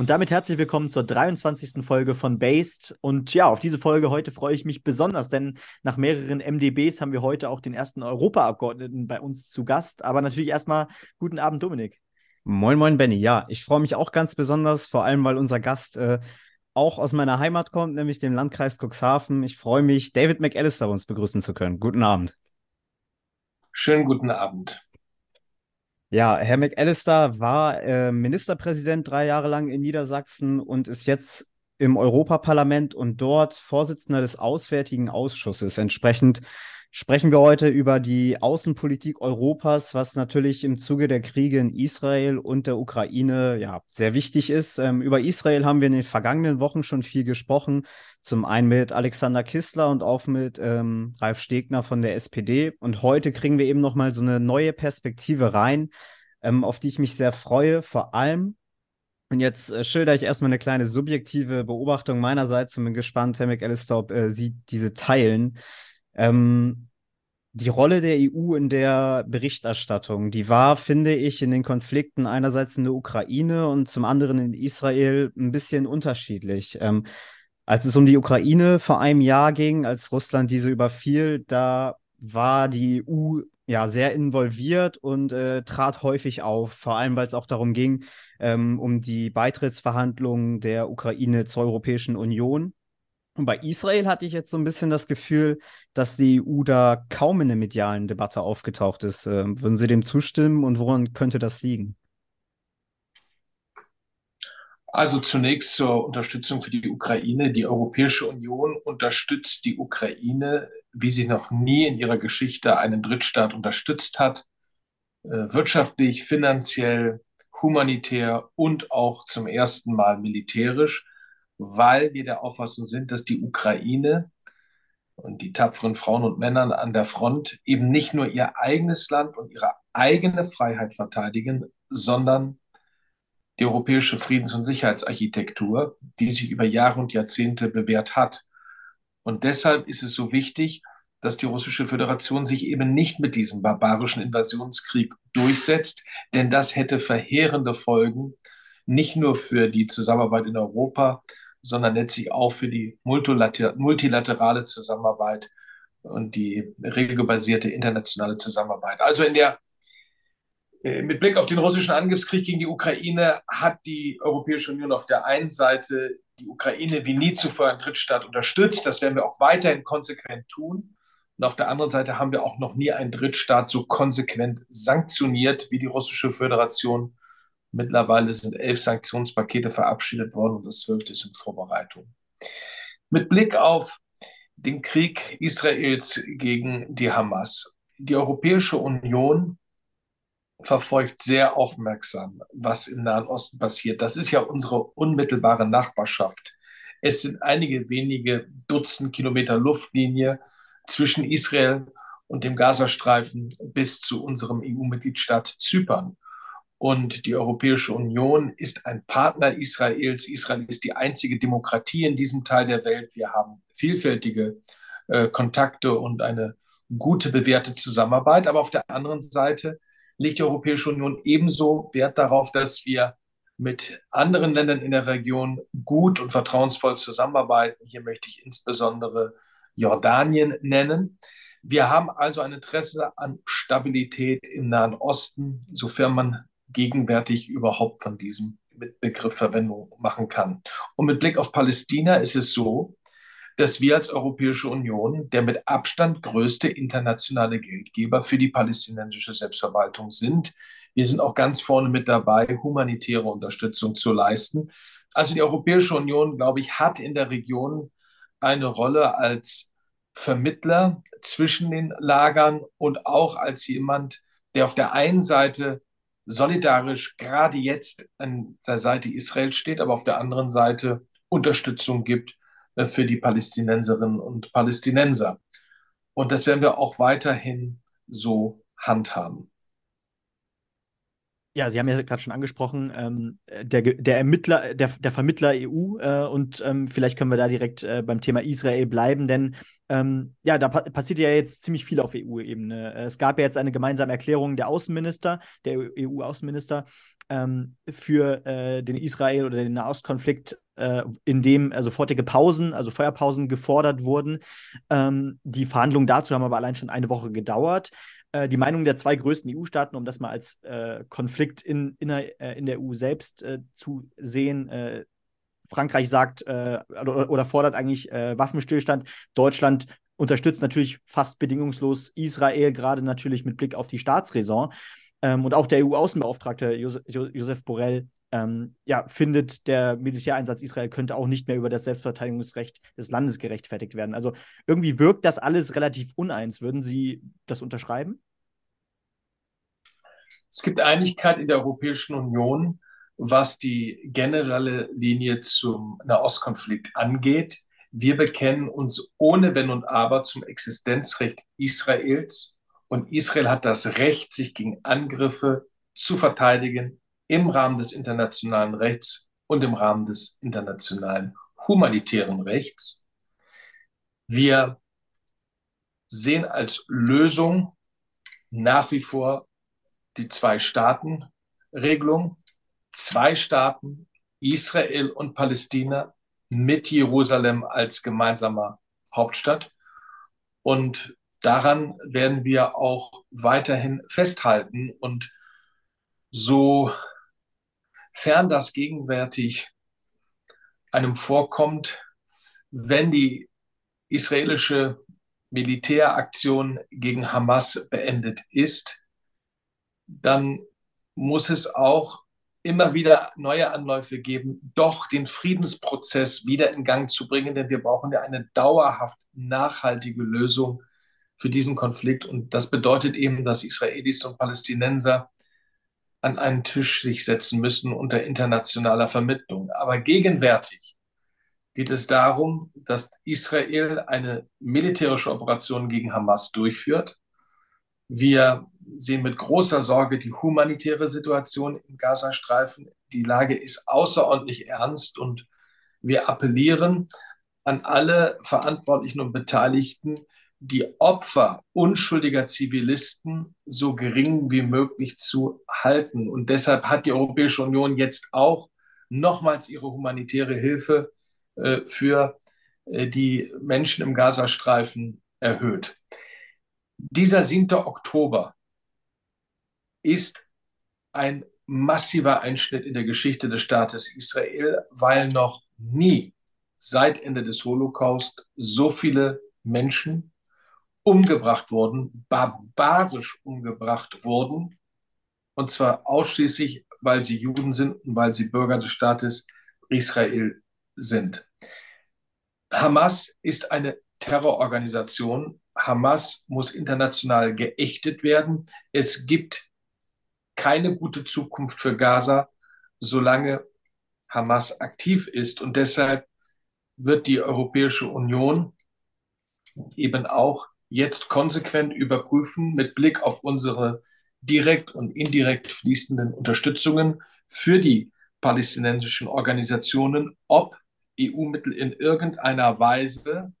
Und damit herzlich willkommen zur 23. Folge von Based. Und ja, auf diese Folge heute freue ich mich besonders, denn nach mehreren MDBs haben wir heute auch den ersten Europaabgeordneten bei uns zu Gast. Aber natürlich erstmal guten Abend, Dominik. Moin, moin, Benny. Ja, ich freue mich auch ganz besonders, vor allem weil unser Gast äh, auch aus meiner Heimat kommt, nämlich dem Landkreis Cuxhaven. Ich freue mich, David McAllister uns begrüßen zu können. Guten Abend. Schönen guten Abend. Ja, Herr McAllister war äh, Ministerpräsident drei Jahre lang in Niedersachsen und ist jetzt im Europaparlament und dort Vorsitzender des Auswärtigen Ausschusses. Entsprechend sprechen wir heute über die Außenpolitik Europas, was natürlich im Zuge der Kriege in Israel und der Ukraine ja sehr wichtig ist. Ähm, über Israel haben wir in den vergangenen Wochen schon viel gesprochen. Zum einen mit Alexander Kistler und auch mit ähm, Ralf Stegner von der SPD. Und heute kriegen wir eben nochmal so eine neue Perspektive rein, ähm, auf die ich mich sehr freue. Vor allem, und jetzt äh, schilder ich erstmal eine kleine subjektive Beobachtung meinerseits und bin gespannt, Herr McAllister, ob äh, Sie diese teilen. Ähm, die Rolle der EU in der Berichterstattung, die war, finde ich, in den Konflikten einerseits in der Ukraine und zum anderen in Israel ein bisschen unterschiedlich. Ähm, als es um die Ukraine vor einem Jahr ging, als Russland diese überfiel, da war die EU ja sehr involviert und äh, trat häufig auf, vor allem weil es auch darum ging, ähm, um die Beitrittsverhandlungen der Ukraine zur Europäischen Union. Und bei Israel hatte ich jetzt so ein bisschen das Gefühl, dass die EU da kaum in der medialen Debatte aufgetaucht ist. Ähm, würden Sie dem zustimmen und woran könnte das liegen? Also zunächst zur Unterstützung für die Ukraine. Die Europäische Union unterstützt die Ukraine, wie sie noch nie in ihrer Geschichte einen Drittstaat unterstützt hat, äh, wirtschaftlich, finanziell, humanitär und auch zum ersten Mal militärisch weil wir der Auffassung sind, dass die Ukraine und die tapferen Frauen und Männer an der Front eben nicht nur ihr eigenes Land und ihre eigene Freiheit verteidigen, sondern die europäische Friedens- und Sicherheitsarchitektur, die sich über Jahre und Jahrzehnte bewährt hat. Und deshalb ist es so wichtig, dass die russische Föderation sich eben nicht mit diesem barbarischen Invasionskrieg durchsetzt, denn das hätte verheerende Folgen, nicht nur für die Zusammenarbeit in Europa, sondern letztlich auch für die multilaterale Zusammenarbeit und die regelbasierte internationale Zusammenarbeit. Also in der äh, mit Blick auf den russischen Angriffskrieg gegen die Ukraine hat die Europäische Union auf der einen Seite die Ukraine wie nie zuvor ein Drittstaat unterstützt. Das werden wir auch weiterhin konsequent tun. Und auf der anderen Seite haben wir auch noch nie einen Drittstaat so konsequent sanktioniert wie die russische Föderation Mittlerweile sind elf Sanktionspakete verabschiedet worden und das zwölfte ist in Vorbereitung. Mit Blick auf den Krieg Israels gegen die Hamas. Die Europäische Union verfolgt sehr aufmerksam, was im Nahen Osten passiert. Das ist ja unsere unmittelbare Nachbarschaft. Es sind einige wenige Dutzend Kilometer Luftlinie zwischen Israel und dem Gazastreifen bis zu unserem EU-Mitgliedstaat Zypern. Und die Europäische Union ist ein Partner Israels. Israel ist die einzige Demokratie in diesem Teil der Welt. Wir haben vielfältige äh, Kontakte und eine gute, bewährte Zusammenarbeit. Aber auf der anderen Seite legt die Europäische Union ebenso Wert darauf, dass wir mit anderen Ländern in der Region gut und vertrauensvoll zusammenarbeiten. Hier möchte ich insbesondere Jordanien nennen. Wir haben also ein Interesse an Stabilität im Nahen Osten, sofern man gegenwärtig überhaupt von diesem Begriff Verwendung machen kann. Und mit Blick auf Palästina ist es so, dass wir als Europäische Union der mit Abstand größte internationale Geldgeber für die palästinensische Selbstverwaltung sind. Wir sind auch ganz vorne mit dabei, humanitäre Unterstützung zu leisten. Also die Europäische Union, glaube ich, hat in der Region eine Rolle als Vermittler zwischen den Lagern und auch als jemand, der auf der einen Seite solidarisch gerade jetzt an der Seite Israel steht, aber auf der anderen Seite Unterstützung gibt äh, für die Palästinenserinnen und Palästinenser. Und das werden wir auch weiterhin so handhaben. Ja, Sie haben ja gerade schon angesprochen, ähm, der, der Ermittler, der, der Vermittler EU äh, und ähm, vielleicht können wir da direkt äh, beim Thema Israel bleiben, denn ähm, ja, da pa passiert ja jetzt ziemlich viel auf EU-Ebene. Es gab ja jetzt eine gemeinsame Erklärung der Außenminister, der EU-Außenminister, ähm, für äh, den Israel- oder den Nahostkonflikt, äh, in dem äh, sofortige Pausen, also Feuerpausen gefordert wurden. Ähm, die Verhandlungen dazu haben aber allein schon eine Woche gedauert. Äh, die Meinung der zwei größten EU-Staaten, um das mal als äh, Konflikt in, in, der, äh, in der EU selbst äh, zu sehen. Äh, Frankreich sagt oder, oder, fordert eigentlich Waffenstillstand. Deutschland unterstützt natürlich fast bedingungslos Israel, gerade natürlich mit Blick auf die Staatsräson. Ähm, und auch der EU-Außenbeauftragte Josef Borrell ähm, ja, findet, der Militäreinsatz Israel könnte auch nicht mehr über das Selbstverteidigungsrecht des Landes gerechtfertigt werden. Also irgendwie wirkt das alles relativ uneins. Würden Sie das unterschreiben? Es gibt Einigkeit in der Europäischen Union, was die generelle Linie zum Nahostkonflikt angeht. Wir bekennen uns ohne Wenn und Aber zum Existenzrecht Israels und Israel hat das Recht, sich gegen Angriffe zu verteidigen im Rahmen des internationalen Rechts und im Rahmen des internationalen humanitären Rechts. Wir sehen als Lösung nach wie vor die Zwei-Staaten-Regelung. Zwei Staaten, Israel und Palästina, mit Jerusalem als gemeinsamer Hauptstadt. Und daran werden wir auch weiterhin festhalten. Und so fern das gegenwärtig einem vorkommt, wenn die israelische Militäraktion gegen Hamas beendet ist, dann muss es auch immer wieder neue Anläufe geben, doch den Friedensprozess wieder in Gang zu bringen, denn wir brauchen ja eine dauerhaft nachhaltige Lösung für diesen Konflikt. Und das bedeutet eben, dass Israelis und Palästinenser an einen Tisch sich setzen müssen unter internationaler Vermittlung. Aber gegenwärtig geht es darum, dass Israel eine militärische Operation gegen Hamas durchführt. Wir sehen mit großer Sorge die humanitäre Situation im Gazastreifen. Die Lage ist außerordentlich ernst und wir appellieren an alle Verantwortlichen und Beteiligten, die Opfer unschuldiger Zivilisten so gering wie möglich zu halten. Und deshalb hat die Europäische Union jetzt auch nochmals ihre humanitäre Hilfe äh, für äh, die Menschen im Gazastreifen erhöht. Dieser 7. Oktober ist ein massiver Einschnitt in der Geschichte des Staates Israel, weil noch nie seit Ende des Holocaust so viele Menschen umgebracht wurden, barbarisch umgebracht wurden, und zwar ausschließlich, weil sie Juden sind und weil sie Bürger des Staates Israel sind. Hamas ist eine Terrororganisation. Hamas muss international geächtet werden. Es gibt keine gute Zukunft für Gaza, solange Hamas aktiv ist. Und deshalb wird die Europäische Union eben auch jetzt konsequent überprüfen mit Blick auf unsere direkt und indirekt fließenden Unterstützungen für die palästinensischen Organisationen, ob EU-Mittel in irgendeiner Weise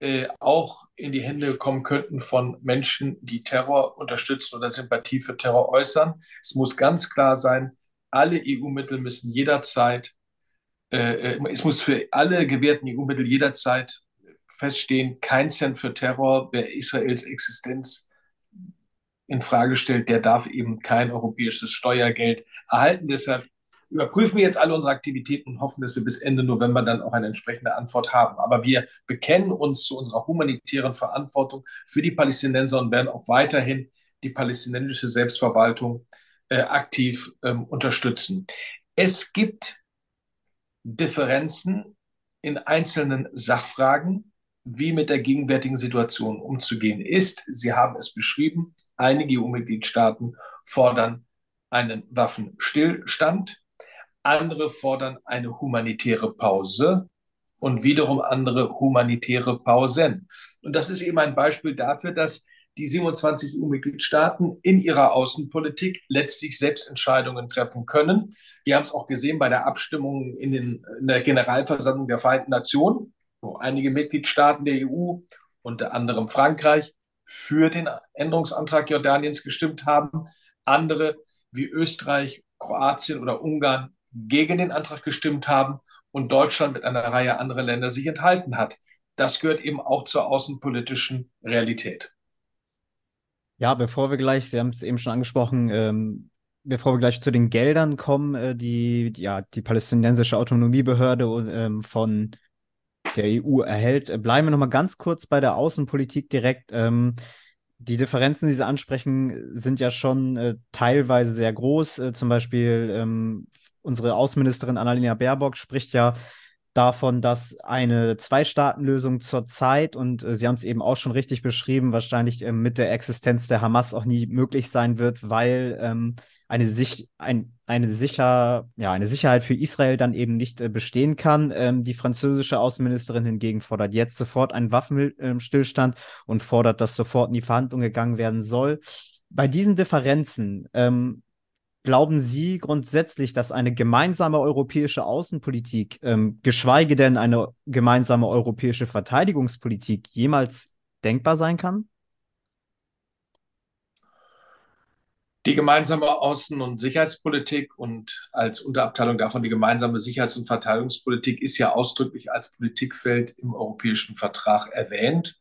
äh, auch in die Hände kommen könnten von Menschen, die Terror unterstützen oder Sympathie für Terror äußern. Es muss ganz klar sein, alle EU-Mittel müssen jederzeit, äh, äh es muss für alle gewährten EU-Mittel jederzeit feststehen, kein Cent für Terror, wer Israels Existenz in Frage stellt, der darf eben kein europäisches Steuergeld erhalten. Deshalb überprüfen wir jetzt alle unsere Aktivitäten und hoffen, dass wir bis Ende November dann auch eine entsprechende Antwort haben. Aber wir bekennen uns zu unserer humanitären Verantwortung für die Palästinenser und werden auch weiterhin die palästinensische Selbstverwaltung äh, aktiv ähm, unterstützen. Es gibt Differenzen in einzelnen Sachfragen wie mit der gegenwärtigen Situation umzugehen ist. Sie haben es beschrieben. Einige EU-Mitgliedstaaten fordern einen Waffenstillstand, andere fordern eine humanitäre Pause und wiederum andere humanitäre Pausen. Und das ist eben ein Beispiel dafür, dass die 27 EU-Mitgliedstaaten in ihrer Außenpolitik letztlich selbst Entscheidungen treffen können. Wir haben es auch gesehen bei der Abstimmung in, den, in der Generalversammlung der Vereinten Nationen, einige Mitgliedstaaten der EU, unter anderem Frankreich, für den Änderungsantrag Jordaniens gestimmt haben. Andere wie Österreich, Kroatien oder Ungarn gegen den Antrag gestimmt haben und Deutschland mit einer Reihe anderer Länder sich enthalten hat. Das gehört eben auch zur außenpolitischen Realität. Ja, bevor wir gleich, Sie haben es eben schon angesprochen, ähm, bevor wir gleich zu den Geldern kommen, äh, die ja die palästinensische Autonomiebehörde ähm, von der EU erhält, bleiben wir noch mal ganz kurz bei der Außenpolitik direkt. Ähm, die Differenzen, die Sie ansprechen, sind ja schon äh, teilweise sehr groß. Äh, zum Beispiel ähm, unsere Außenministerin Annalena Baerbock spricht ja davon, dass eine Zwei-Staaten-Lösung zurzeit, und äh, Sie haben es eben auch schon richtig beschrieben, wahrscheinlich äh, mit der Existenz der Hamas auch nie möglich sein wird, weil ähm, eine, sich, ein, eine, sicher, ja, eine Sicherheit für Israel dann eben nicht äh, bestehen kann. Ähm, die französische Außenministerin hingegen fordert jetzt sofort einen Waffenstillstand und fordert, dass sofort in die Verhandlungen gegangen werden soll. Bei diesen Differenzen, ähm, Glauben Sie grundsätzlich, dass eine gemeinsame europäische Außenpolitik, ähm, geschweige denn eine gemeinsame europäische Verteidigungspolitik, jemals denkbar sein kann? Die gemeinsame Außen- und Sicherheitspolitik und als Unterabteilung davon die gemeinsame Sicherheits- und Verteidigungspolitik ist ja ausdrücklich als Politikfeld im Europäischen Vertrag erwähnt.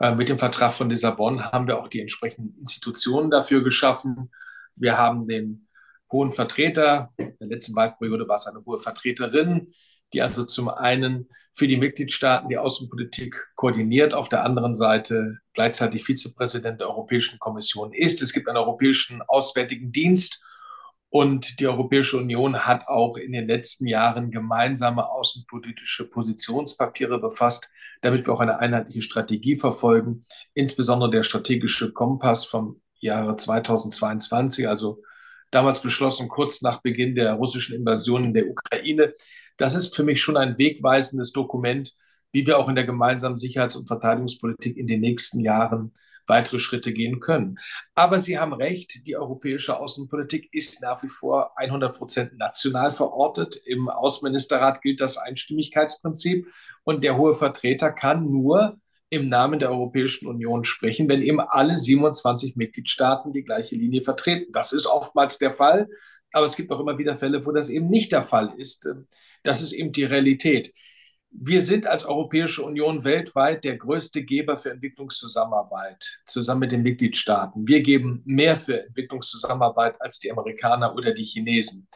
Äh, mit dem Vertrag von Lissabon haben wir auch die entsprechenden Institutionen dafür geschaffen. Wir haben den hohen Vertreter. In der letzten Wahlperiode war es eine hohe Vertreterin, die also zum einen für die Mitgliedstaaten die Außenpolitik koordiniert, auf der anderen Seite gleichzeitig Vizepräsident der Europäischen Kommission ist. Es gibt einen Europäischen Auswärtigen Dienst und die Europäische Union hat auch in den letzten Jahren gemeinsame außenpolitische Positionspapiere befasst, damit wir auch eine einheitliche Strategie verfolgen. Insbesondere der strategische Kompass vom Jahre 2022, also damals beschlossen, kurz nach Beginn der russischen Invasion in der Ukraine. Das ist für mich schon ein wegweisendes Dokument, wie wir auch in der gemeinsamen Sicherheits- und Verteidigungspolitik in den nächsten Jahren weitere Schritte gehen können. Aber Sie haben recht, die europäische Außenpolitik ist nach wie vor 100 Prozent national verortet. Im Außenministerrat gilt das Einstimmigkeitsprinzip und der hohe Vertreter kann nur im Namen der Europäischen Union sprechen, wenn eben alle 27 Mitgliedstaaten die gleiche Linie vertreten. Das ist oftmals der Fall, aber es gibt auch immer wieder Fälle, wo das eben nicht der Fall ist. Das ist eben die Realität. Wir sind als Europäische Union weltweit der größte Geber für Entwicklungszusammenarbeit, zusammen mit den Mitgliedstaaten. Wir geben mehr für Entwicklungszusammenarbeit als die Amerikaner oder die Chinesen.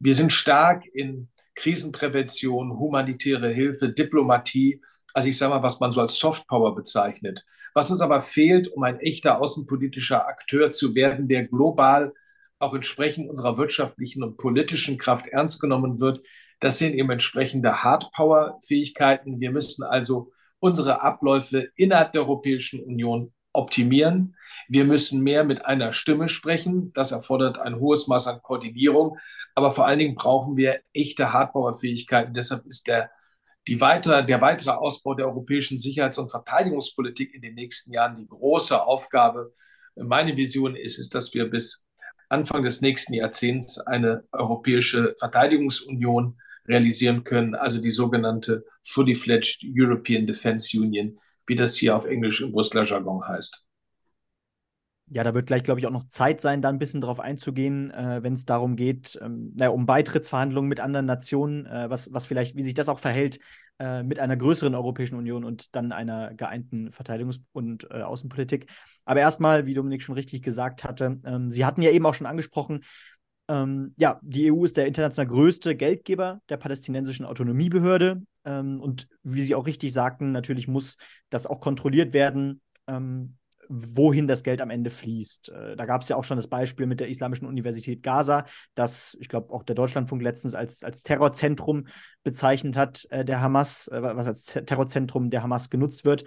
Wir sind stark in Krisenprävention, humanitäre Hilfe, Diplomatie also ich sage mal, was man so als Softpower bezeichnet. Was uns aber fehlt, um ein echter außenpolitischer Akteur zu werden, der global auch entsprechend unserer wirtschaftlichen und politischen Kraft ernst genommen wird, das sind eben entsprechende Hardpower-Fähigkeiten. Wir müssen also unsere Abläufe innerhalb der Europäischen Union optimieren. Wir müssen mehr mit einer Stimme sprechen. Das erfordert ein hohes Maß an Koordinierung. Aber vor allen Dingen brauchen wir echte Hardpower-Fähigkeiten. Deshalb ist der die weitere, der weitere Ausbau der europäischen Sicherheits- und Verteidigungspolitik in den nächsten Jahren die große Aufgabe. Meine Vision ist es, dass wir bis Anfang des nächsten Jahrzehnts eine europäische Verteidigungsunion realisieren können, also die sogenannte Fully Fledged European Defense Union, wie das hier auf Englisch im Brüsseler Jargon heißt. Ja, da wird gleich, glaube ich, auch noch Zeit sein, da ein bisschen drauf einzugehen, äh, wenn es darum geht, ähm, naja, um Beitrittsverhandlungen mit anderen Nationen, äh, was, was vielleicht, wie sich das auch verhält äh, mit einer größeren Europäischen Union und dann einer geeinten Verteidigungs- und äh, Außenpolitik. Aber erstmal, wie Dominik schon richtig gesagt hatte, ähm, Sie hatten ja eben auch schon angesprochen, ähm, ja, die EU ist der international größte Geldgeber der palästinensischen Autonomiebehörde. Ähm, und wie Sie auch richtig sagten, natürlich muss das auch kontrolliert werden. Wohin das Geld am Ende fließt. Äh, da gab es ja auch schon das Beispiel mit der Islamischen Universität Gaza, das, ich glaube, auch der Deutschlandfunk letztens als, als Terrorzentrum bezeichnet hat, äh, der Hamas, äh, was als Terrorzentrum der Hamas genutzt wird.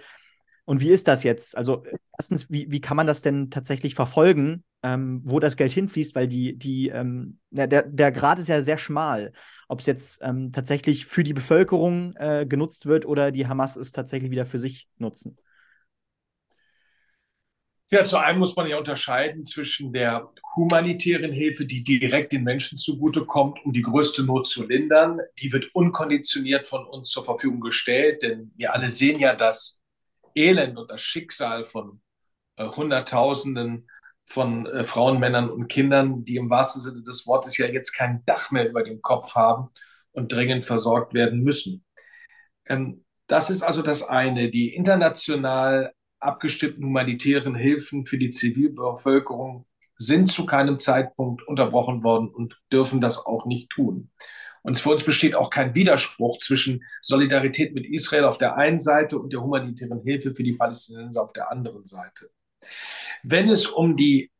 Und wie ist das jetzt? Also, erstens, wie, wie kann man das denn tatsächlich verfolgen, ähm, wo das Geld hinfließt? Weil die, die, ähm, der, der Grad ist ja sehr schmal. Ob es jetzt ähm, tatsächlich für die Bevölkerung äh, genutzt wird oder die Hamas es tatsächlich wieder für sich nutzen. Ja, zu einem muss man ja unterscheiden zwischen der humanitären Hilfe, die direkt den Menschen zugutekommt, um die größte Not zu lindern. Die wird unkonditioniert von uns zur Verfügung gestellt, denn wir alle sehen ja das Elend und das Schicksal von äh, Hunderttausenden von äh, Frauen, Männern und Kindern, die im wahrsten Sinne des Wortes ja jetzt kein Dach mehr über dem Kopf haben und dringend versorgt werden müssen. Ähm, das ist also das eine. Die international abgestimmten humanitären Hilfen für die Zivilbevölkerung sind zu keinem Zeitpunkt unterbrochen worden und dürfen das auch nicht tun. Und für uns besteht auch kein Widerspruch zwischen Solidarität mit Israel auf der einen Seite und der humanitären Hilfe für die Palästinenser auf der anderen Seite. Wenn es um die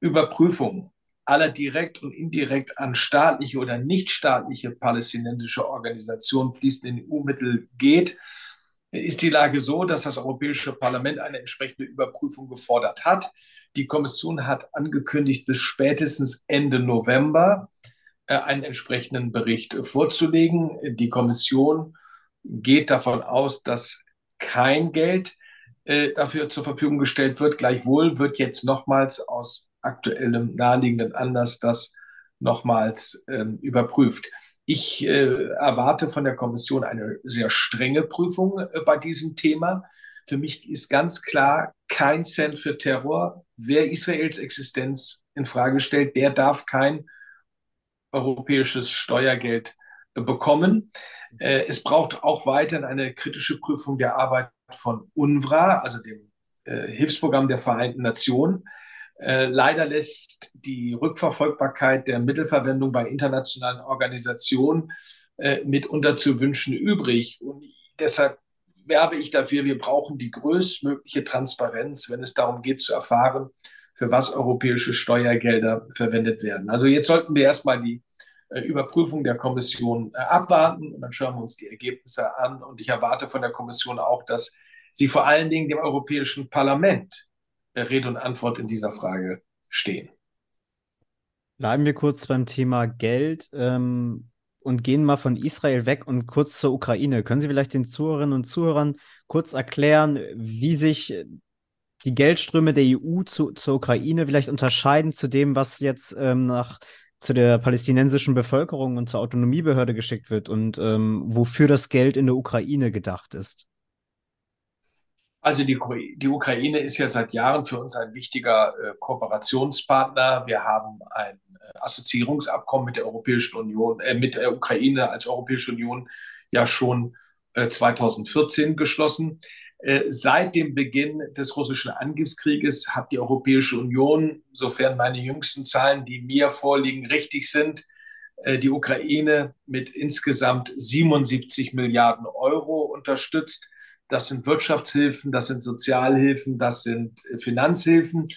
Überprüfung aller direkt und indirekt an staatliche oder nichtstaatliche palästinensische Organisationen fließenden EU-Mittel geht, ist die Lage so, dass das Europäische Parlament eine entsprechende Überprüfung gefordert hat. Die Kommission hat angekündigt, bis spätestens Ende November äh, einen entsprechenden Bericht vorzulegen. Die Kommission geht davon aus, dass kein Geld äh, dafür zur Verfügung gestellt wird. Gleichwohl wird jetzt nochmals aus aktuellem naheliegenden Anlass das nochmals ähm, überprüft. Ich äh, erwarte von der Kommission eine sehr strenge Prüfung äh, bei diesem Thema. Für mich ist ganz klar, kein Cent für Terror. Wer Israels Existenz in Frage stellt, der darf kein europäisches Steuergeld äh, bekommen. Äh, es braucht auch weiterhin eine kritische Prüfung der Arbeit von UNRWA, also dem äh, Hilfsprogramm der Vereinten Nationen. Äh, leider lässt die Rückverfolgbarkeit der Mittelverwendung bei internationalen Organisationen äh, mitunter zu wünschen übrig. Und deshalb werbe ich dafür, wir brauchen die größtmögliche Transparenz, wenn es darum geht zu erfahren, für was europäische Steuergelder verwendet werden. Also jetzt sollten wir erstmal die äh, Überprüfung der Kommission äh, abwarten und dann schauen wir uns die Ergebnisse an. Und ich erwarte von der Kommission auch, dass sie vor allen Dingen dem Europäischen Parlament Rede und Antwort in dieser Frage stehen. Bleiben wir kurz beim Thema Geld ähm, und gehen mal von Israel weg und kurz zur Ukraine. Können Sie vielleicht den Zuhörerinnen und Zuhörern kurz erklären, wie sich die Geldströme der EU zu, zur Ukraine vielleicht unterscheiden zu dem, was jetzt ähm, nach zu der palästinensischen Bevölkerung und zur Autonomiebehörde geschickt wird und ähm, wofür das Geld in der Ukraine gedacht ist? Also die, die Ukraine ist ja seit Jahren für uns ein wichtiger äh, Kooperationspartner. Wir haben ein äh, Assoziierungsabkommen mit der Europäischen Union, äh, mit der Ukraine als Europäische Union ja schon 2014 äh, geschlossen. Äh, seit dem Beginn des russischen Angriffskrieges hat die Europäische Union, sofern meine jüngsten Zahlen, die mir vorliegen, richtig sind, die Ukraine mit insgesamt 77 Milliarden Euro unterstützt. Das sind Wirtschaftshilfen, das sind Sozialhilfen, das sind äh, Finanzhilfen.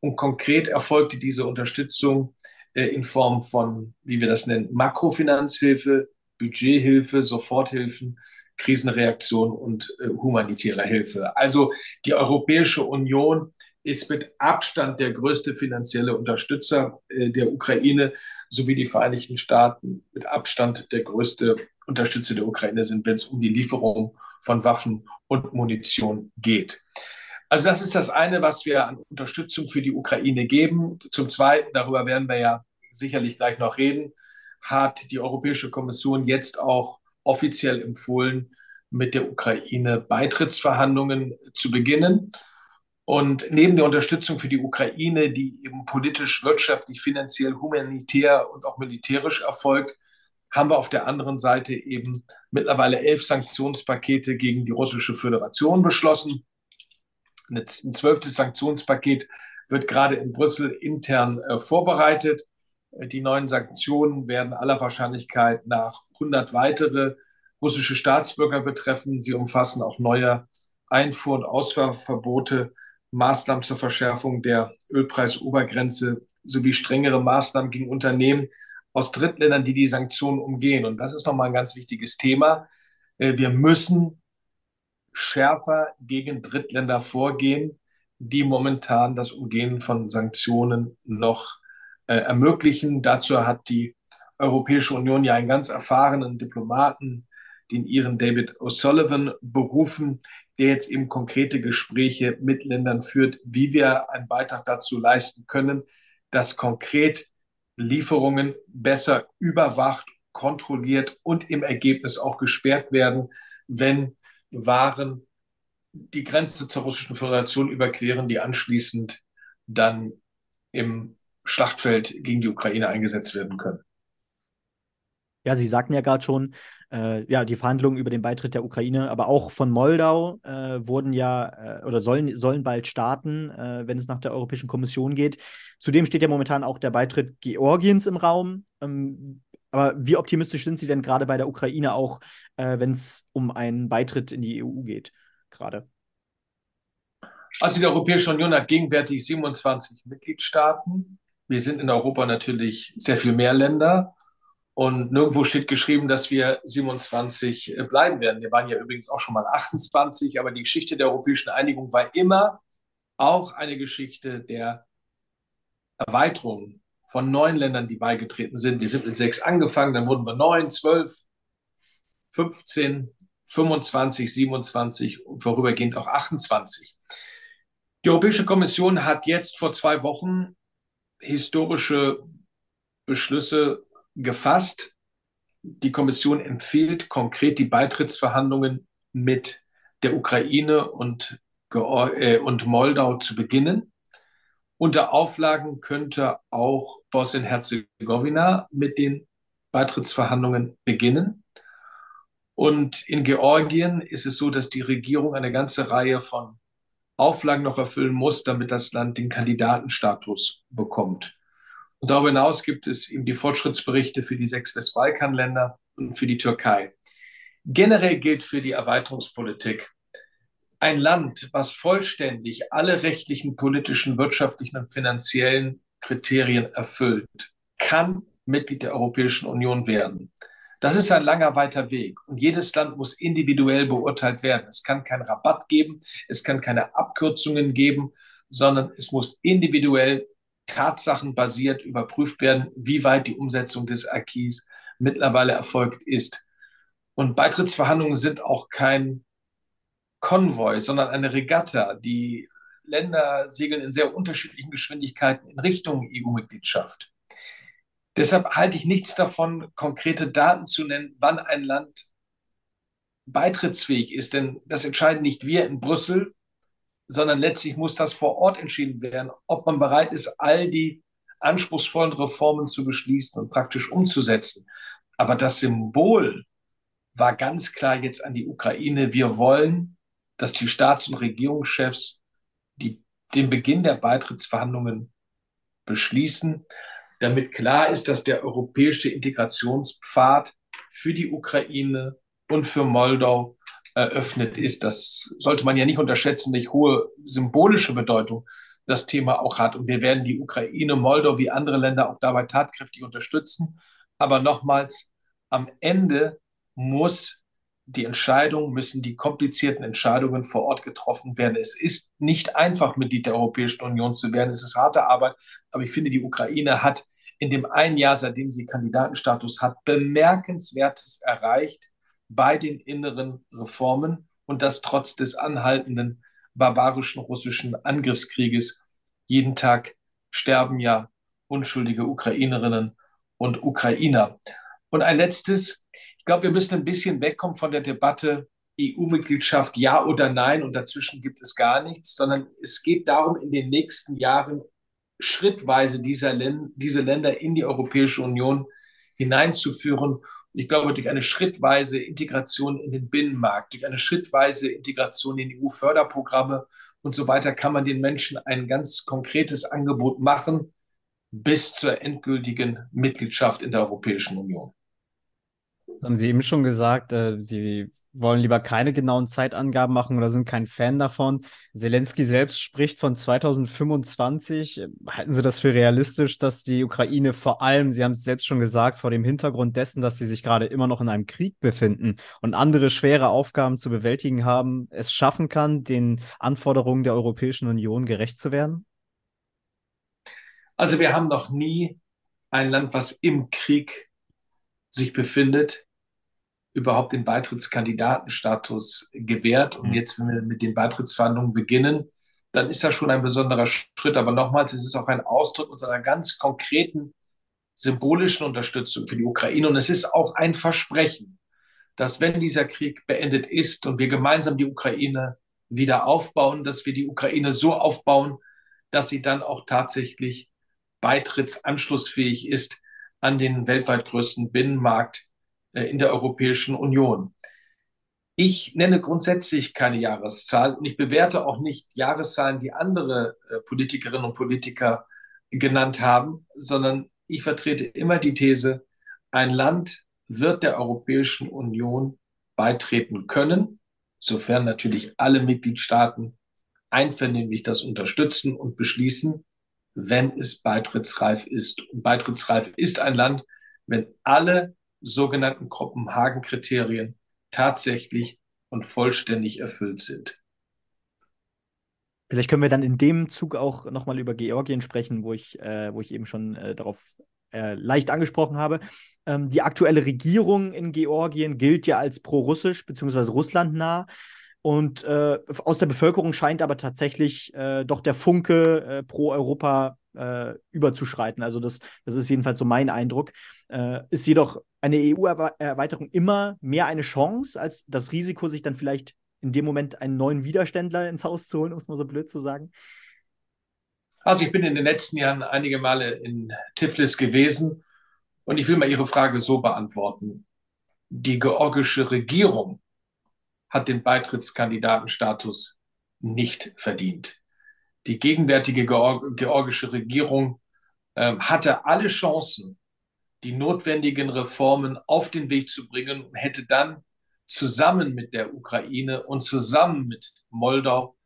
Und konkret erfolgte diese Unterstützung äh, in Form von, wie wir das nennen, Makrofinanzhilfe, Budgethilfe, Soforthilfen, Krisenreaktion und äh, humanitärer Hilfe. Also die Europäische Union ist mit Abstand der größte finanzielle Unterstützer der Ukraine, sowie die Vereinigten Staaten mit Abstand der größte Unterstützer der Ukraine sind, wenn es um die Lieferung von Waffen und Munition geht. Also das ist das eine, was wir an Unterstützung für die Ukraine geben. Zum Zweiten, darüber werden wir ja sicherlich gleich noch reden, hat die Europäische Kommission jetzt auch offiziell empfohlen, mit der Ukraine Beitrittsverhandlungen zu beginnen. Und neben der Unterstützung für die Ukraine, die eben politisch, wirtschaftlich, finanziell, humanitär und auch militärisch erfolgt, haben wir auf der anderen Seite eben mittlerweile elf Sanktionspakete gegen die russische Föderation beschlossen. Ein zwölftes Sanktionspaket wird gerade in Brüssel intern äh, vorbereitet. Äh, die neuen Sanktionen werden aller Wahrscheinlichkeit nach 100 weitere russische Staatsbürger betreffen. Sie umfassen auch neue Einfuhr- und Ausfuhrverbote, Maßnahmen zur Verschärfung der Ölpreisobergrenze sowie strengere Maßnahmen gegen Unternehmen, aus Drittländern, die die Sanktionen umgehen. Und das ist nochmal ein ganz wichtiges Thema. Äh, wir müssen schärfer gegen Drittländer vorgehen, die momentan das Umgehen von Sanktionen noch äh, ermöglichen. Dazu hat die Europäische Union ja einen ganz erfahrenen Diplomaten, den ihren David O'Sullivan, berufen, der jetzt eben konkrete Gespräche mit Ländern führt, wie wir einen Beitrag dazu leisten können, dass konkret Lieferungen besser überwacht, kontrolliert und im Ergebnis auch gesperrt werden, wenn Waren die Grenze zur Russischen Föderation überqueren, die anschließend dann im Schlachtfeld gegen die Ukraine eingesetzt werden können. Ja, Sie sagten ja gerade schon, äh, ja, die Verhandlungen über den Beitritt der Ukraine, aber auch von Moldau äh, wurden ja äh, oder sollen, sollen bald starten, äh, wenn es nach der Europäischen Kommission geht. Zudem steht ja momentan auch der Beitritt Georgiens im Raum. Ähm, aber wie optimistisch sind Sie denn gerade bei der Ukraine auch, äh, wenn es um einen Beitritt in die EU geht, gerade? Also die Europäische Union hat gegenwärtig 27 Mitgliedstaaten. Wir sind in Europa natürlich sehr viel mehr Länder. Und nirgendwo steht geschrieben, dass wir 27 äh, bleiben werden. Wir waren ja übrigens auch schon mal 28, aber die Geschichte der europäischen Einigung war immer auch eine Geschichte der Erweiterung von neun Ländern, die beigetreten sind. Wir sind mit sechs angefangen, dann wurden wir neun, zwölf, 15, 25, 27 und vorübergehend auch 28. Die Europäische Kommission hat jetzt vor zwei Wochen historische Beschlüsse gefasst. Die Kommission empfiehlt konkret die Beitrittsverhandlungen mit der Ukraine und, äh, und Moldau zu beginnen. Unter Auflagen könnte auch Bosnien-Herzegowina mit den Beitrittsverhandlungen beginnen. Und in Georgien ist es so, dass die Regierung eine ganze Reihe von Auflagen noch erfüllen muss, damit das Land den Kandidatenstatus bekommt. Und darüber hinaus gibt es eben die Fortschrittsberichte für die sechs Westbalkanländer und für die Türkei. Generell gilt für die Erweiterungspolitik, ein Land, was vollständig alle rechtlichen, politischen, wirtschaftlichen und finanziellen Kriterien erfüllt, kann Mitglied der Europäischen Union werden. Das ist ein langer, weiter Weg. Und jedes Land muss individuell beurteilt werden. Es kann keinen Rabatt geben, es kann keine Abkürzungen geben, sondern es muss individuell tatsachenbasiert überprüft werden, wie weit die Umsetzung des Acquis mittlerweile erfolgt ist. Und Beitrittsverhandlungen sind auch kein Konvoi, sondern eine Regatta. Die Länder segeln in sehr unterschiedlichen Geschwindigkeiten in Richtung EU-Mitgliedschaft. Deshalb halte ich nichts davon, konkrete Daten zu nennen, wann ein Land beitrittsfähig ist. Denn das entscheiden nicht wir in Brüssel, sondern letztlich muss das vor Ort entschieden werden, ob man bereit ist, all die anspruchsvollen Reformen zu beschließen und praktisch umzusetzen. Aber das Symbol war ganz klar jetzt an die Ukraine. Wir wollen, dass die Staats- und Regierungschefs die, den Beginn der Beitrittsverhandlungen beschließen, damit klar ist, dass der europäische Integrationspfad für die Ukraine und für Moldau eröffnet ist. Das sollte man ja nicht unterschätzen, welche hohe symbolische Bedeutung das Thema auch hat. Und wir werden die Ukraine, Moldau wie andere Länder auch dabei tatkräftig unterstützen. Aber nochmals, am Ende muss die Entscheidung, müssen die komplizierten Entscheidungen vor Ort getroffen werden. Es ist nicht einfach, Mitglied der Europäischen Union zu werden. Es ist harte Arbeit. Aber ich finde, die Ukraine hat in dem einen Jahr, seitdem sie Kandidatenstatus hat, bemerkenswertes erreicht bei den inneren Reformen und das trotz des anhaltenden barbarischen russischen Angriffskrieges. Jeden Tag sterben ja unschuldige Ukrainerinnen und Ukrainer. Und ein letztes, ich glaube, wir müssen ein bisschen wegkommen von der Debatte EU-Mitgliedschaft ja oder nein und dazwischen gibt es gar nichts, sondern es geht darum, in den nächsten Jahren schrittweise dieser diese Länder in die Europäische Union hineinzuführen ich glaube, durch eine schrittweise Integration in den Binnenmarkt, durch eine schrittweise Integration in EU-Förderprogramme und so weiter kann man den Menschen ein ganz konkretes Angebot machen bis zur endgültigen Mitgliedschaft in der Europäischen Union. Haben Sie eben schon gesagt, äh, Sie wollen lieber keine genauen Zeitangaben machen oder sind kein Fan davon. Zelensky selbst spricht von 2025. Halten Sie das für realistisch, dass die Ukraine vor allem, Sie haben es selbst schon gesagt, vor dem Hintergrund dessen, dass sie sich gerade immer noch in einem Krieg befinden und andere schwere Aufgaben zu bewältigen haben, es schaffen kann, den Anforderungen der Europäischen Union gerecht zu werden? Also wir haben noch nie ein Land, was im Krieg sich befindet, überhaupt den Beitrittskandidatenstatus gewährt. Und mhm. jetzt, wenn wir mit den Beitrittsverhandlungen beginnen, dann ist das schon ein besonderer Schritt. Aber nochmals, es ist auch ein Ausdruck unserer ganz konkreten symbolischen Unterstützung für die Ukraine. Und es ist auch ein Versprechen, dass wenn dieser Krieg beendet ist und wir gemeinsam die Ukraine wieder aufbauen, dass wir die Ukraine so aufbauen, dass sie dann auch tatsächlich beitrittsanschlussfähig ist an den weltweit größten Binnenmarkt in der Europäischen Union. Ich nenne grundsätzlich keine Jahreszahl und ich bewerte auch nicht Jahreszahlen, die andere äh, Politikerinnen und Politiker genannt haben, sondern ich vertrete immer die These, ein Land wird der Europäischen Union beitreten können, sofern natürlich alle Mitgliedstaaten einvernehmlich das unterstützen und beschließen, wenn es beitrittsreif ist. Und beitrittsreif ist ein Land, wenn alle sogenannten Kopenhagen-Kriterien tatsächlich und vollständig erfüllt sind. Vielleicht können wir dann in dem Zug auch nochmal über Georgien sprechen, wo ich, äh, wo ich eben schon äh, darauf äh, leicht angesprochen habe. Ähm, die aktuelle Regierung in Georgien gilt ja als pro-russisch bzw. russlandnah. Und äh, aus der Bevölkerung scheint aber tatsächlich äh, doch der Funke äh, pro Europa überzuschreiten. Also das, das ist jedenfalls so mein Eindruck. Ist jedoch eine EU-Erweiterung immer mehr eine Chance, als das Risiko, sich dann vielleicht in dem Moment einen neuen Widerständler ins Haus zu holen, um es mal so blöd zu sagen? Also ich bin in den letzten Jahren einige Male in Tiflis gewesen und ich will mal Ihre Frage so beantworten. Die georgische Regierung hat den Beitrittskandidatenstatus nicht verdient. Die gegenwärtige georgische Regierung äh, hatte alle Chancen, die notwendigen Reformen auf den Weg zu bringen und hätte dann zusammen mit der Ukraine und zusammen mit Moldau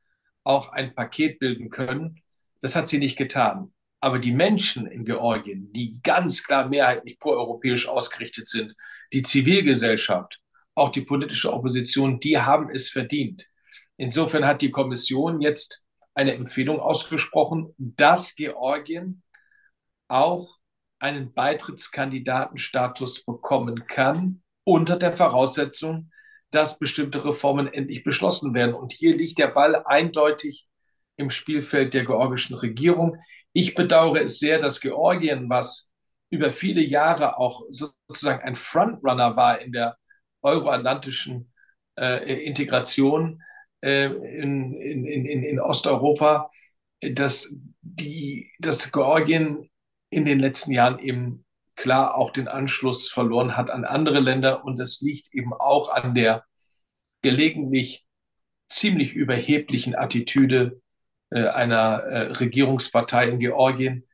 auch ein Paket bilden können. Das hat sie nicht getan. Aber die Menschen in Georgien, die ganz klar mehrheitlich proeuropäisch ausgerichtet sind, die Zivilgesellschaft, auch die politische Opposition, die haben es verdient. Insofern hat die Kommission jetzt eine Empfehlung ausgesprochen, dass Georgien auch einen Beitrittskandidatenstatus bekommen kann, unter der Voraussetzung, dass bestimmte Reformen endlich beschlossen werden. Und hier liegt der Ball eindeutig im Spielfeld der georgischen Regierung. Ich bedauere es sehr, dass Georgien, was über viele Jahre auch sozusagen ein Frontrunner war in der euroatlantischen äh, Integration äh, in, in, in, in Osteuropa, dass, die, dass Georgien in den letzten Jahren eben klar auch den Anschluss verloren hat an andere Länder. Und das liegt eben auch an der gelegentlich ziemlich überheblichen Attitüde äh, einer äh, Regierungspartei in Georgien,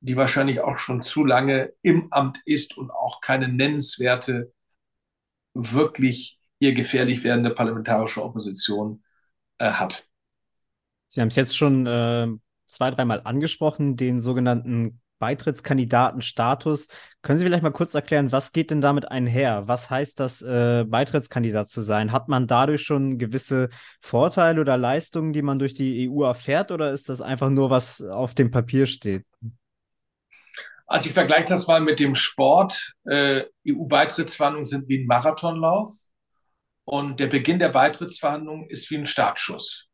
die wahrscheinlich auch schon zu lange im Amt ist und auch keine nennenswerte, wirklich ihr gefährlich werdende parlamentarische Opposition äh, hat. Sie haben es jetzt schon äh, zwei, dreimal angesprochen, den sogenannten Beitrittskandidatenstatus. Können Sie vielleicht mal kurz erklären, was geht denn damit einher? Was heißt das, äh, Beitrittskandidat zu sein? Hat man dadurch schon gewisse Vorteile oder Leistungen, die man durch die EU erfährt, oder ist das einfach nur, was auf dem Papier steht? Also ich vergleiche das mal mit dem Sport. Äh, EU-Beitrittsverhandlungen sind wie ein Marathonlauf und der Beginn der Beitrittsverhandlungen ist wie ein Startschuss.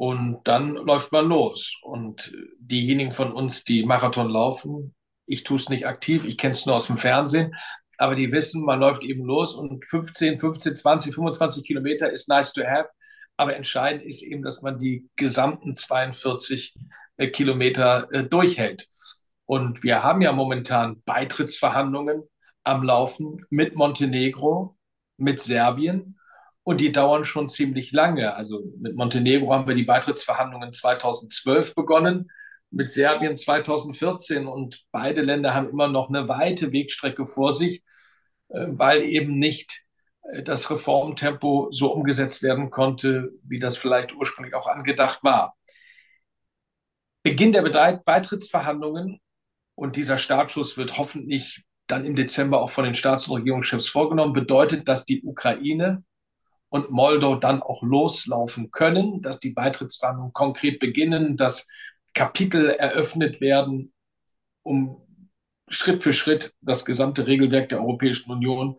Und dann läuft man los. Und diejenigen von uns, die Marathon laufen, ich tue es nicht aktiv, ich kenne es nur aus dem Fernsehen, aber die wissen, man läuft eben los und 15, 15, 20, 25 Kilometer ist nice to have. Aber entscheidend ist eben, dass man die gesamten 42 äh, Kilometer äh, durchhält. Und wir haben ja momentan Beitrittsverhandlungen am Laufen mit Montenegro, mit Serbien und die dauern schon ziemlich lange. Also mit Montenegro haben wir die Beitrittsverhandlungen 2012 begonnen, mit Serbien 2014 und beide Länder haben immer noch eine weite Wegstrecke vor sich, äh, weil eben nicht äh, das Reformtempo so umgesetzt werden konnte, wie das vielleicht ursprünglich auch angedacht war. Beginn der Beitrittsverhandlungen und dieser Startschuss wird hoffentlich dann im Dezember auch von den Staats- und Regierungschefs vorgenommen, bedeutet, dass die Ukraine und Moldau dann auch loslaufen können, dass die Beitrittsverhandlungen konkret beginnen, dass Kapitel eröffnet werden, um Schritt für Schritt das gesamte Regelwerk der Europäischen Union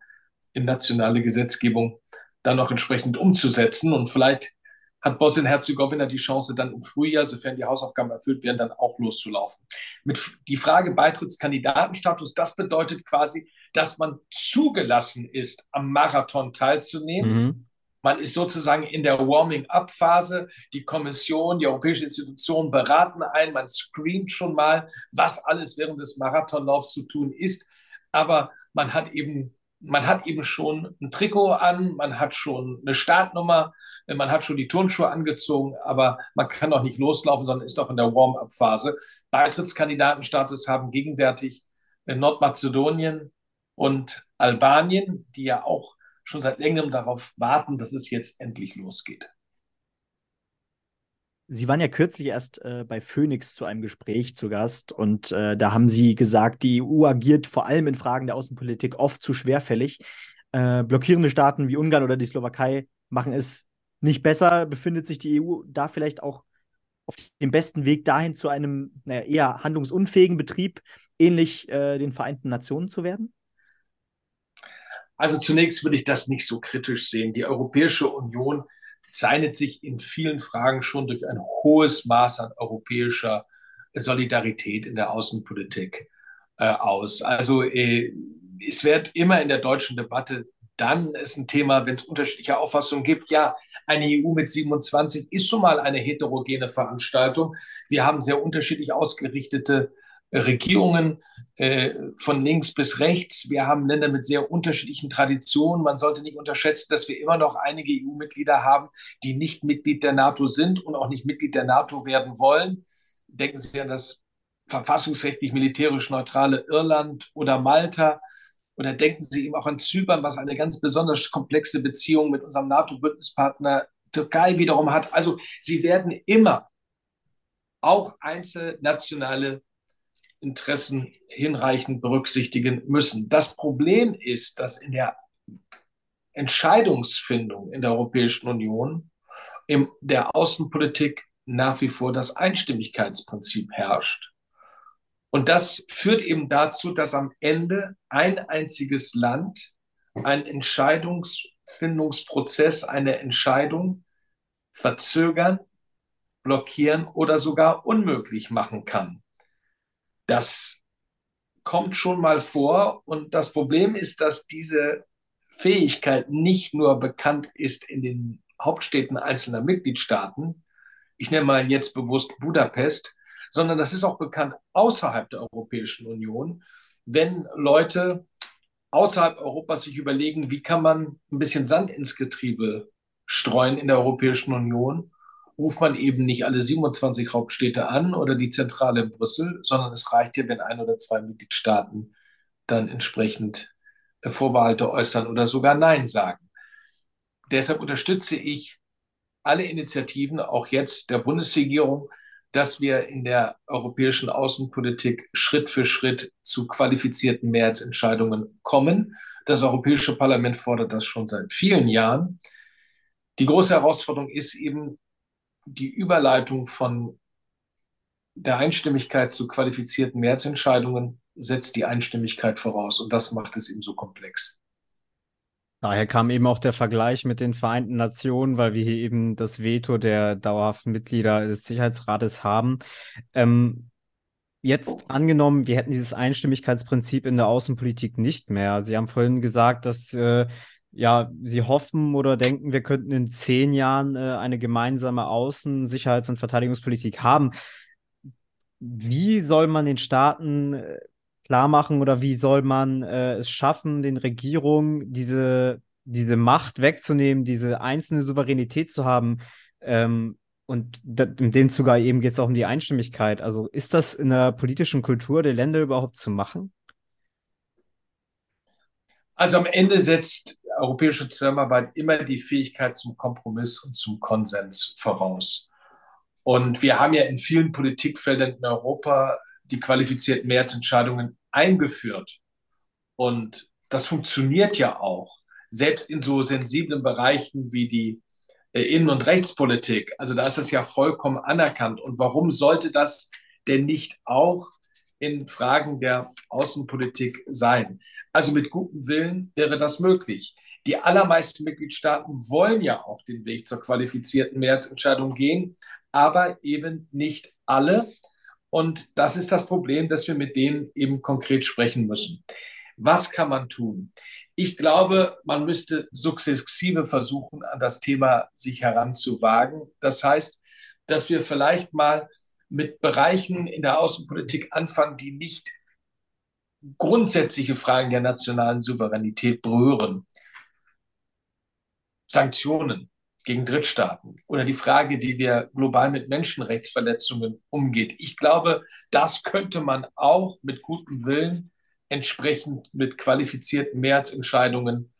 in nationale Gesetzgebung dann noch entsprechend umzusetzen. Und vielleicht hat Bosnien-Herzegowina die Chance, dann im Frühjahr, sofern die Hausaufgaben erfüllt werden, dann auch loszulaufen. Mit die Frage Beitrittskandidatenstatus, das bedeutet quasi, dass man zugelassen ist, am Marathon teilzunehmen. Mhm. Man ist sozusagen in der Warming-up-Phase. Die Kommission, die europäischen Institutionen beraten ein. Man screent schon mal, was alles während des Marathonlaufs zu tun ist. Aber man hat eben, man hat eben schon ein Trikot an, man hat schon eine Startnummer, man hat schon die Turnschuhe angezogen, aber man kann noch nicht loslaufen, sondern ist noch in der Warm-up-Phase. Beitrittskandidatenstatus haben gegenwärtig Nordmazedonien und Albanien, die ja auch schon seit längerem darauf warten, dass es jetzt endlich losgeht. Sie waren ja kürzlich erst äh, bei Phoenix zu einem Gespräch zu Gast und äh, da haben Sie gesagt, die EU agiert vor allem in Fragen der Außenpolitik oft zu schwerfällig. Äh, blockierende Staaten wie Ungarn oder die Slowakei machen es nicht besser. Befindet sich die EU da vielleicht auch auf dem besten Weg dahin zu einem naja, eher handlungsunfähigen Betrieb, ähnlich äh, den Vereinten Nationen zu werden? Also zunächst würde ich das nicht so kritisch sehen. Die Europäische Union zeichnet sich in vielen Fragen schon durch ein hohes Maß an europäischer Solidarität in der Außenpolitik äh, aus. Also äh, es wird immer in der deutschen Debatte dann ist ein Thema, wenn es unterschiedliche Auffassungen gibt. Ja, eine EU mit 27 ist schon mal eine heterogene Veranstaltung. Wir haben sehr unterschiedlich ausgerichtete Regierungen äh, von links bis rechts. Wir haben Länder mit sehr unterschiedlichen Traditionen. Man sollte nicht unterschätzen, dass wir immer noch einige EU-Mitglieder haben, die nicht Mitglied der NATO sind und auch nicht Mitglied der NATO werden wollen. Denken Sie an das verfassungsrechtlich militärisch neutrale Irland oder Malta. Oder denken Sie eben auch an Zypern, was eine ganz besonders komplexe Beziehung mit unserem NATO-Bündnispartner Türkei wiederum hat. Also sie werden immer auch einzelnationale Interessen hinreichend berücksichtigen müssen. Das Problem ist, dass in der Entscheidungsfindung in der Europäischen Union, in der Außenpolitik nach wie vor das Einstimmigkeitsprinzip herrscht. Und das führt eben dazu, dass am Ende ein einziges Land einen Entscheidungsfindungsprozess, eine Entscheidung verzögern, blockieren oder sogar unmöglich machen kann. Das kommt schon mal vor. Und das Problem ist, dass diese Fähigkeit nicht nur bekannt ist in den Hauptstädten einzelner Mitgliedstaaten, ich nenne mal jetzt bewusst Budapest, sondern das ist auch bekannt außerhalb der Europäischen Union, wenn Leute außerhalb Europas sich überlegen, wie kann man ein bisschen Sand ins Getriebe streuen in der Europäischen Union ruft man eben nicht alle 27 Hauptstädte an oder die Zentrale in Brüssel, sondern es reicht hier, wenn ein oder zwei Mitgliedstaaten dann entsprechend äh, Vorbehalte äußern oder sogar Nein sagen. Deshalb unterstütze ich alle Initiativen, auch jetzt der Bundesregierung, dass wir in der europäischen Außenpolitik Schritt für Schritt zu qualifizierten Mehrheitsentscheidungen kommen. Das Europäische Parlament fordert das schon seit vielen Jahren. Die große Herausforderung ist eben, die Überleitung von der Einstimmigkeit zu qualifizierten Mehrheitsentscheidungen setzt die Einstimmigkeit voraus und das macht es eben so komplex. Daher kam eben auch der Vergleich mit den Vereinten Nationen, weil wir hier eben das Veto der dauerhaften Mitglieder des Sicherheitsrates haben. Ähm, jetzt angenommen, wir hätten dieses Einstimmigkeitsprinzip in der Außenpolitik nicht mehr. Sie haben vorhin gesagt, dass äh, ja, Sie hoffen oder denken, wir könnten in zehn Jahren äh, eine gemeinsame Außen-, Sicherheits- und Verteidigungspolitik haben. Wie soll man den Staaten äh, klar machen oder wie soll man äh, es schaffen, den Regierungen diese, diese Macht wegzunehmen, diese einzelne Souveränität zu haben? Ähm, und in dem Zuge eben geht es auch um die Einstimmigkeit. Also ist das in der politischen Kultur der Länder überhaupt zu machen? Also am Ende setzt europäische Zusammenarbeit immer die Fähigkeit zum Kompromiss und zum Konsens voraus. Und wir haben ja in vielen Politikfeldern in Europa die qualifizierten Mehrheitsentscheidungen eingeführt. Und das funktioniert ja auch, selbst in so sensiblen Bereichen wie die äh, Innen- und Rechtspolitik. Also da ist das ja vollkommen anerkannt. Und warum sollte das denn nicht auch in Fragen der Außenpolitik sein. Also mit gutem Willen wäre das möglich. Die allermeisten Mitgliedstaaten wollen ja auch den Weg zur qualifizierten Mehrheitsentscheidung gehen, aber eben nicht alle. Und das ist das Problem, dass wir mit denen eben konkret sprechen müssen. Was kann man tun? Ich glaube, man müsste sukzessive versuchen, an das Thema sich heranzuwagen. Das heißt, dass wir vielleicht mal mit Bereichen in der Außenpolitik anfangen, die nicht grundsätzliche Fragen der nationalen Souveränität berühren. Sanktionen gegen Drittstaaten oder die Frage, wie wir global mit Menschenrechtsverletzungen umgeht. Ich glaube, das könnte man auch mit gutem Willen entsprechend mit qualifizierten Mehrheitsentscheidungen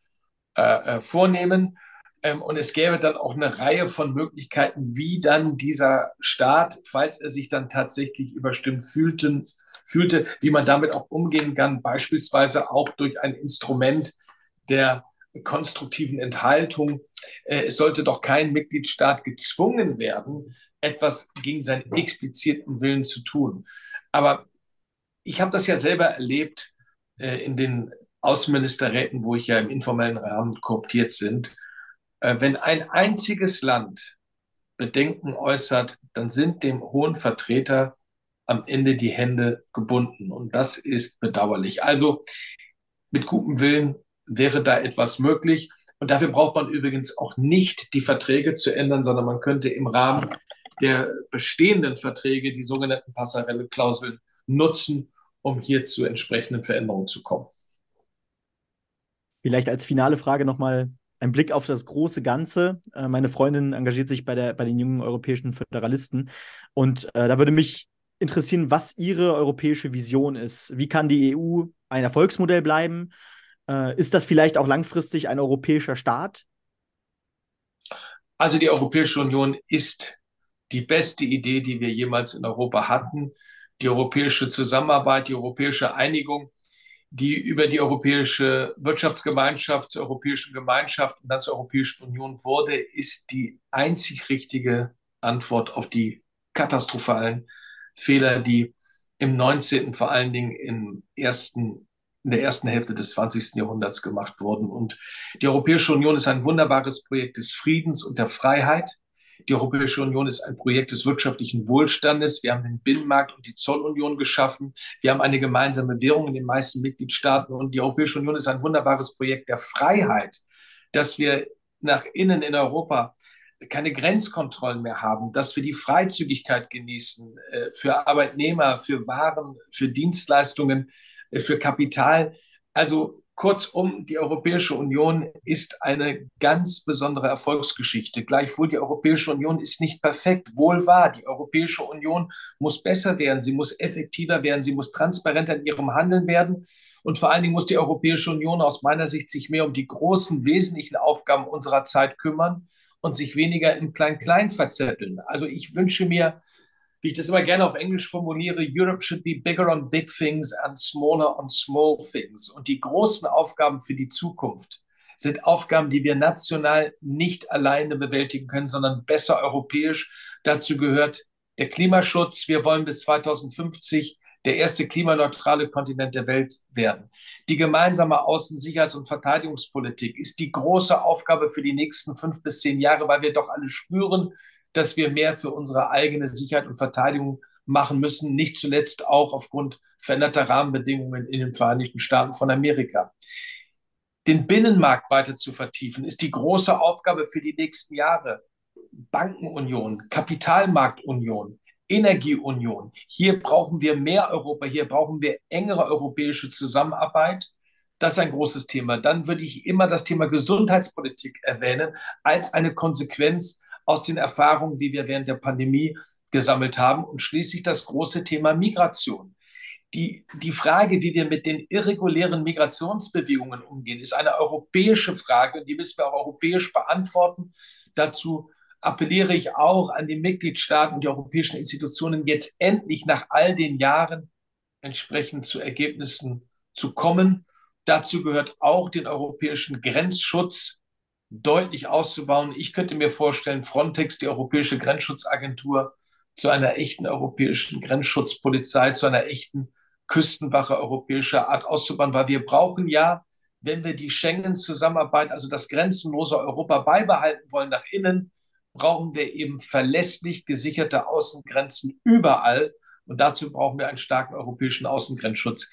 äh, äh, vornehmen. Ähm, und es gäbe dann auch eine Reihe von Möglichkeiten, wie dann dieser Staat, falls er sich dann tatsächlich überstimmt fühlten, fühlte, wie man damit auch umgehen kann, beispielsweise auch durch ein Instrument der konstruktiven Enthaltung. Äh, es sollte doch kein Mitgliedstaat gezwungen werden, etwas gegen seinen expliziten Willen zu tun. Aber ich habe das ja selber erlebt äh, in den Außenministerräten, wo ich ja im informellen Rahmen kooptiert sind. Äh, wenn ein einziges Land Bedenken äußert, dann sind dem hohen Vertreter am Ende die Hände gebunden. Und das ist bedauerlich. Also mit gutem Willen wäre da etwas möglich. Und dafür braucht man übrigens auch nicht die Verträge zu ändern, sondern man könnte im Rahmen der bestehenden Verträge die sogenannten Passarelle-Klauseln nutzen, um hier zu entsprechenden Veränderungen zu kommen. Vielleicht als finale Frage nochmal ein Blick auf das große Ganze. Äh, meine Freundin engagiert sich bei, der, bei den jungen europäischen Föderalisten und äh, da würde mich interessieren, was Ihre europäische Vision ist. Wie kann die EU ein Erfolgsmodell bleiben? Äh, ist das vielleicht auch langfristig ein europäischer Staat? Also die Europäische Union ist die beste Idee, die wir jemals in Europa hatten. Die europäische Zusammenarbeit, die europäische Einigung, die über die Europäische Wirtschaftsgemeinschaft zur Europäischen Gemeinschaft und dann zur Europäischen Union wurde, ist die einzig richtige Antwort auf die katastrophalen Fehler, die im 19., vor allen Dingen im ersten in der ersten Hälfte des 20. Jahrhunderts gemacht wurden. Und die Europäische Union ist ein wunderbares Projekt des Friedens und der Freiheit. Die Europäische Union ist ein Projekt des wirtschaftlichen Wohlstandes. Wir haben den Binnenmarkt und die Zollunion geschaffen. Wir haben eine gemeinsame Währung in den meisten Mitgliedstaaten. Und die Europäische Union ist ein wunderbares Projekt der Freiheit, dass wir nach innen in Europa keine Grenzkontrollen mehr haben, dass wir die Freizügigkeit genießen äh, für Arbeitnehmer, für Waren, für Dienstleistungen, für Kapital. Also kurzum, die Europäische Union ist eine ganz besondere Erfolgsgeschichte. Gleichwohl, die Europäische Union ist nicht perfekt. Wohl wahr, die Europäische Union muss besser werden, sie muss effektiver werden, sie muss transparenter in ihrem Handeln werden. Und vor allen Dingen muss die Europäische Union aus meiner Sicht sich mehr um die großen, wesentlichen Aufgaben unserer Zeit kümmern und sich weniger im Klein-Klein verzetteln. Also ich wünsche mir, wie ich das immer gerne auf Englisch formuliere, Europe should be bigger on big things and smaller on small things. Und die großen Aufgaben für die Zukunft sind Aufgaben, die wir national nicht alleine bewältigen können, sondern besser europäisch. Dazu gehört der Klimaschutz. Wir wollen bis 2050 der erste klimaneutrale Kontinent der Welt werden. Die gemeinsame Außen-, Sicherheits- und Verteidigungspolitik ist die große Aufgabe für die nächsten fünf bis zehn Jahre, weil wir doch alle spüren, dass wir mehr für unsere eigene Sicherheit und Verteidigung machen müssen, nicht zuletzt auch aufgrund veränderter Rahmenbedingungen in den Vereinigten Staaten von Amerika. Den Binnenmarkt weiter zu vertiefen, ist die große Aufgabe für die nächsten Jahre. Bankenunion, Kapitalmarktunion, Energieunion. Hier brauchen wir mehr Europa, hier brauchen wir engere europäische Zusammenarbeit. Das ist ein großes Thema. Dann würde ich immer das Thema Gesundheitspolitik erwähnen als eine Konsequenz aus den Erfahrungen, die wir während der Pandemie gesammelt haben. Und schließlich das große Thema Migration. Die, die Frage, wie wir mit den irregulären Migrationsbewegungen umgehen, ist eine europäische Frage, die müssen wir auch europäisch beantworten. Dazu appelliere ich auch an die Mitgliedstaaten und die europäischen Institutionen, jetzt endlich nach all den Jahren entsprechend zu Ergebnissen zu kommen. Dazu gehört auch den europäischen Grenzschutz deutlich auszubauen. Ich könnte mir vorstellen, Frontex, die Europäische Grenzschutzagentur, zu einer echten europäischen Grenzschutzpolizei, zu einer echten Küstenwache europäischer Art auszubauen, weil wir brauchen ja, wenn wir die Schengen-Zusammenarbeit, also das grenzenlose Europa beibehalten wollen nach innen, brauchen wir eben verlässlich gesicherte Außengrenzen überall. Und dazu brauchen wir einen starken europäischen Außengrenzschutz.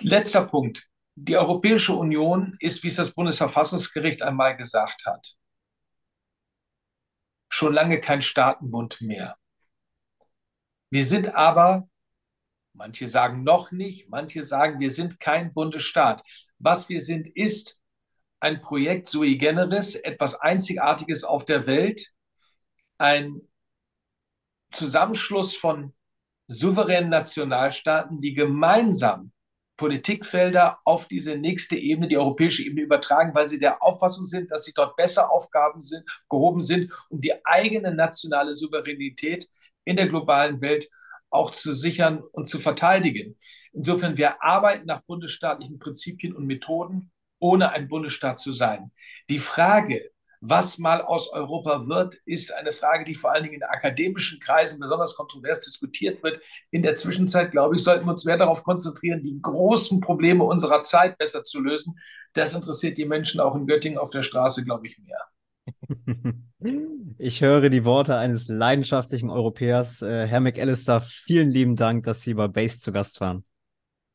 Letzter Punkt. Die Europäische Union ist, wie es das Bundesverfassungsgericht einmal gesagt hat, schon lange kein Staatenbund mehr. Wir sind aber, manche sagen noch nicht, manche sagen, wir sind kein Bundesstaat. Was wir sind, ist ein Projekt sui generis, etwas Einzigartiges auf der Welt, ein Zusammenschluss von souveränen Nationalstaaten, die gemeinsam Politikfelder auf diese nächste Ebene, die europäische Ebene übertragen, weil sie der Auffassung sind, dass sie dort besser Aufgaben sind, gehoben sind, um die eigene nationale Souveränität in der globalen Welt auch zu sichern und zu verteidigen. Insofern, wir arbeiten nach bundesstaatlichen Prinzipien und Methoden, ohne ein Bundesstaat zu sein. Die Frage, was mal aus Europa wird, ist eine Frage, die vor allen Dingen in akademischen Kreisen besonders kontrovers diskutiert wird. In der Zwischenzeit, glaube ich, sollten wir uns mehr darauf konzentrieren, die großen Probleme unserer Zeit besser zu lösen. Das interessiert die Menschen auch in Göttingen auf der Straße, glaube ich, mehr. Ich höre die Worte eines leidenschaftlichen Europäers. Äh, Herr McAllister, vielen lieben Dank, dass Sie bei Base zu Gast waren.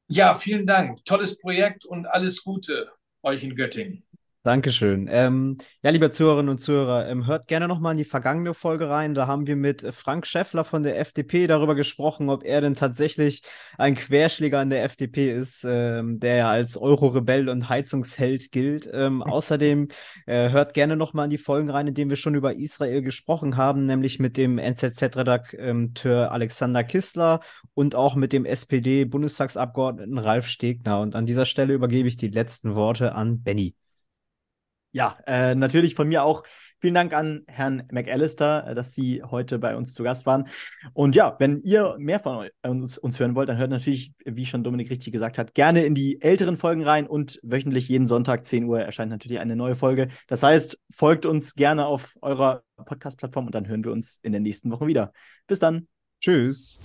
Ja, vielen Dank. Tolles Projekt und alles Gute euch in Göttingen. Dankeschön. Ähm, ja, liebe Zuhörerinnen und Zuhörer, ähm, hört gerne nochmal in die vergangene Folge rein. Da haben wir mit Frank Schäffler von der FDP darüber gesprochen, ob er denn tatsächlich ein Querschläger in der FDP ist, ähm, der ja als Euro-Rebell und Heizungsheld gilt. Ähm, außerdem äh, hört gerne nochmal in die Folgen rein, in denen wir schon über Israel gesprochen haben, nämlich mit dem NZZ-Redakteur Alexander Kistler und auch mit dem SPD-Bundestagsabgeordneten Ralf Stegner. Und an dieser Stelle übergebe ich die letzten Worte an Benny. Ja, äh, natürlich von mir auch vielen Dank an Herrn McAllister, äh, dass Sie heute bei uns zu Gast waren. Und ja, wenn ihr mehr von uns, uns hören wollt, dann hört natürlich, wie schon Dominik richtig gesagt hat, gerne in die älteren Folgen rein und wöchentlich jeden Sonntag 10 Uhr erscheint natürlich eine neue Folge. Das heißt, folgt uns gerne auf eurer Podcast-Plattform und dann hören wir uns in den nächsten Wochen wieder. Bis dann. Tschüss.